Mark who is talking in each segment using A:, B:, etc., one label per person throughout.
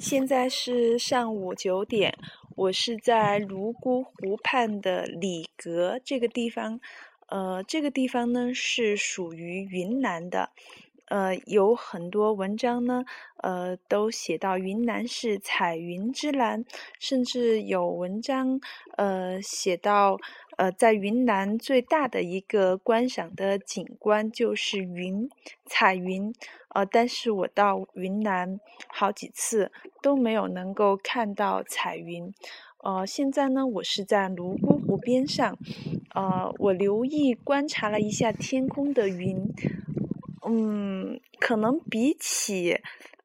A: 现在是上午九点，我是在泸沽湖畔的里格这个地方。呃，这个地方呢是属于云南的。呃，有很多文章呢，呃，都写到云南是彩云之蓝，甚至有文章呃写到，呃，在云南最大的一个观赏的景观就是云彩云。呃，但是我到云南好几次都没有能够看到彩云。呃，现在呢，我是在泸沽湖边上，呃，我留意观察了一下天空的云。嗯，可能比起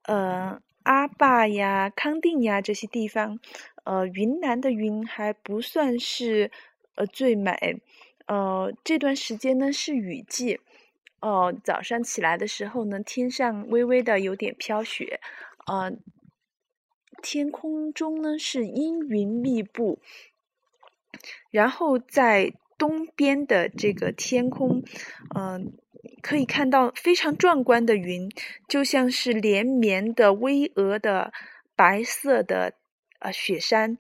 A: 呃阿坝呀、康定呀这些地方，呃，云南的云还不算是呃最美。呃，这段时间呢是雨季，哦，早上起来的时候呢，天上微微的有点飘雪，呃，天空中呢是阴云密布，然后在东边的这个天空，嗯。可以看到非常壮观的云，就像是连绵的巍峨的白色的呃雪山，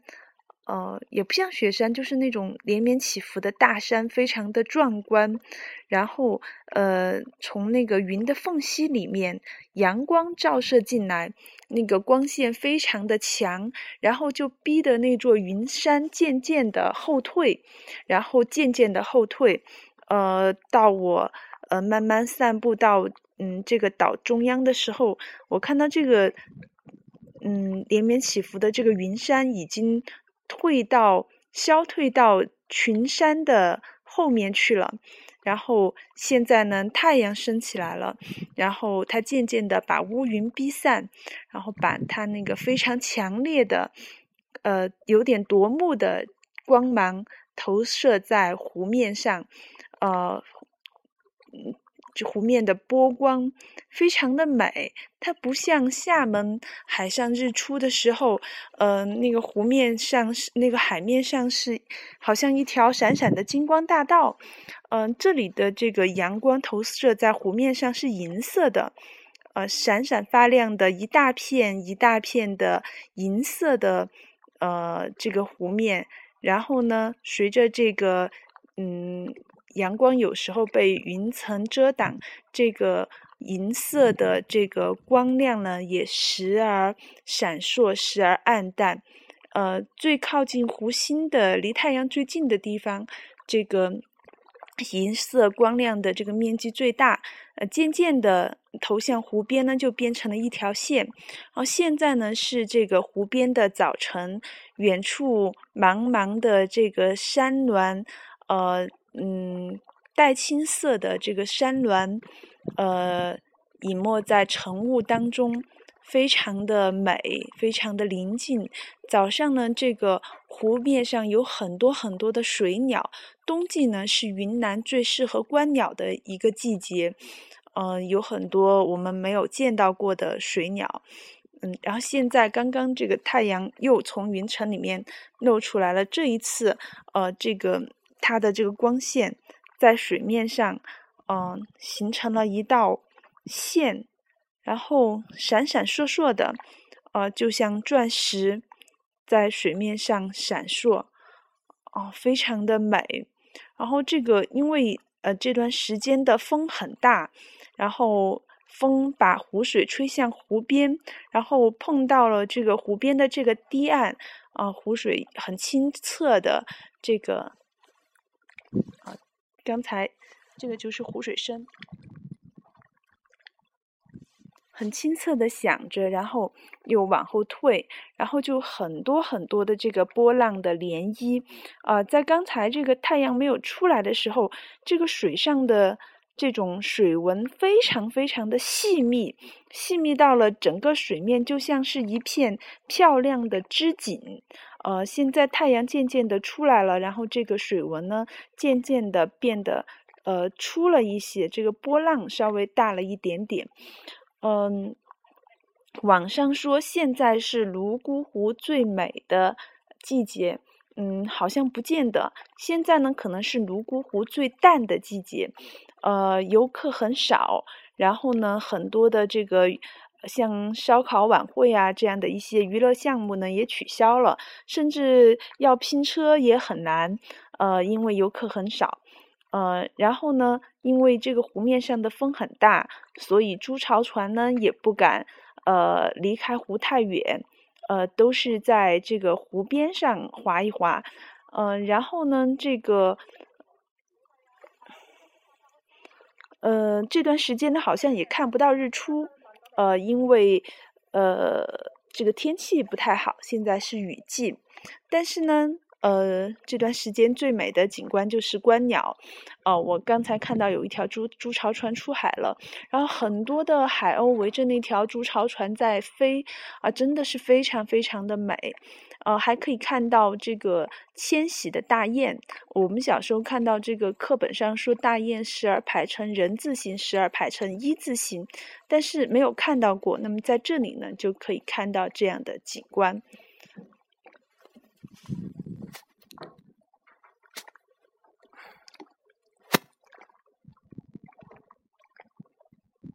A: 呃也不像雪山，就是那种连绵起伏的大山，非常的壮观。然后呃从那个云的缝隙里面，阳光照射进来，那个光线非常的强，然后就逼得那座云山渐渐的后退，然后渐渐的后退，呃到我。呃，慢慢散步到嗯这个岛中央的时候，我看到这个嗯连绵起伏的这个云山已经退到消退到群山的后面去了。然后现在呢，太阳升起来了，然后它渐渐的把乌云逼散，然后把它那个非常强烈的呃有点夺目的光芒投射在湖面上，呃。这湖面的波光非常的美，它不像厦门海上日出的时候，嗯，那个湖面上是那个海面上是好像一条闪闪的金光大道，嗯，这里的这个阳光投射在湖面上是银色的，呃，闪闪发亮的一大片一大片的银色的呃这个湖面，然后呢，随着这个嗯。阳光有时候被云层遮挡，这个银色的这个光亮呢，也时而闪烁，时而暗淡。呃，最靠近湖心的、离太阳最近的地方，这个银色光亮的这个面积最大。呃，渐渐的投向湖边呢，就变成了一条线。然后现在呢，是这个湖边的早晨，远处茫茫的这个山峦，呃。嗯，带青色的这个山峦，呃，隐没在晨雾当中，非常的美，非常的宁静。早上呢，这个湖面上有很多很多的水鸟。冬季呢，是云南最适合观鸟的一个季节，嗯，有很多我们没有见到过的水鸟。嗯，然后现在刚刚这个太阳又从云层里面露出来了。这一次，呃，这个。它的这个光线在水面上，嗯，形成了一道线，然后闪闪烁烁的，呃，就像钻石在水面上闪烁，哦，非常的美。然后这个因为呃这段时间的风很大，然后风把湖水吹向湖边，然后碰到了这个湖边的这个堤岸，啊，湖水很清澈的这个。啊，刚才这个就是湖水声，很清澈的响着，然后又往后退，然后就很多很多的这个波浪的涟漪。啊，在刚才这个太阳没有出来的时候，这个水上的这种水纹非常非常的细密，细密到了整个水面就像是一片漂亮的织锦。呃，现在太阳渐渐的出来了，然后这个水纹呢，渐渐的变得呃粗了一些，这个波浪稍微大了一点点。嗯，网上说现在是泸沽湖最美的季节，嗯，好像不见得。现在呢，可能是泸沽湖最淡的季节，呃，游客很少，然后呢，很多的这个像烧烤晚会啊这样的一些娱乐项目呢也取消了，甚至要拼车也很难，呃，因为游客很少。呃，然后呢，因为这个湖面上的风很大，所以朱潮船呢也不敢呃离开湖太远，呃，都是在这个湖边上划一划。嗯，然后呢，这个。呃，这段时间呢，好像也看不到日出，呃，因为呃这个天气不太好，现在是雨季。但是呢，呃，这段时间最美的景观就是观鸟。哦，我刚才看到有一条朱朱潮船出海了，然后很多的海鸥围着那条朱潮船在飞，啊，真的是非常非常的美。呃，还可以看到这个迁徙的大雁。我们小时候看到这个课本上说大雁时而排成人字形，时而排成一字形，但是没有看到过。那么在这里呢，就可以看到这样的景观。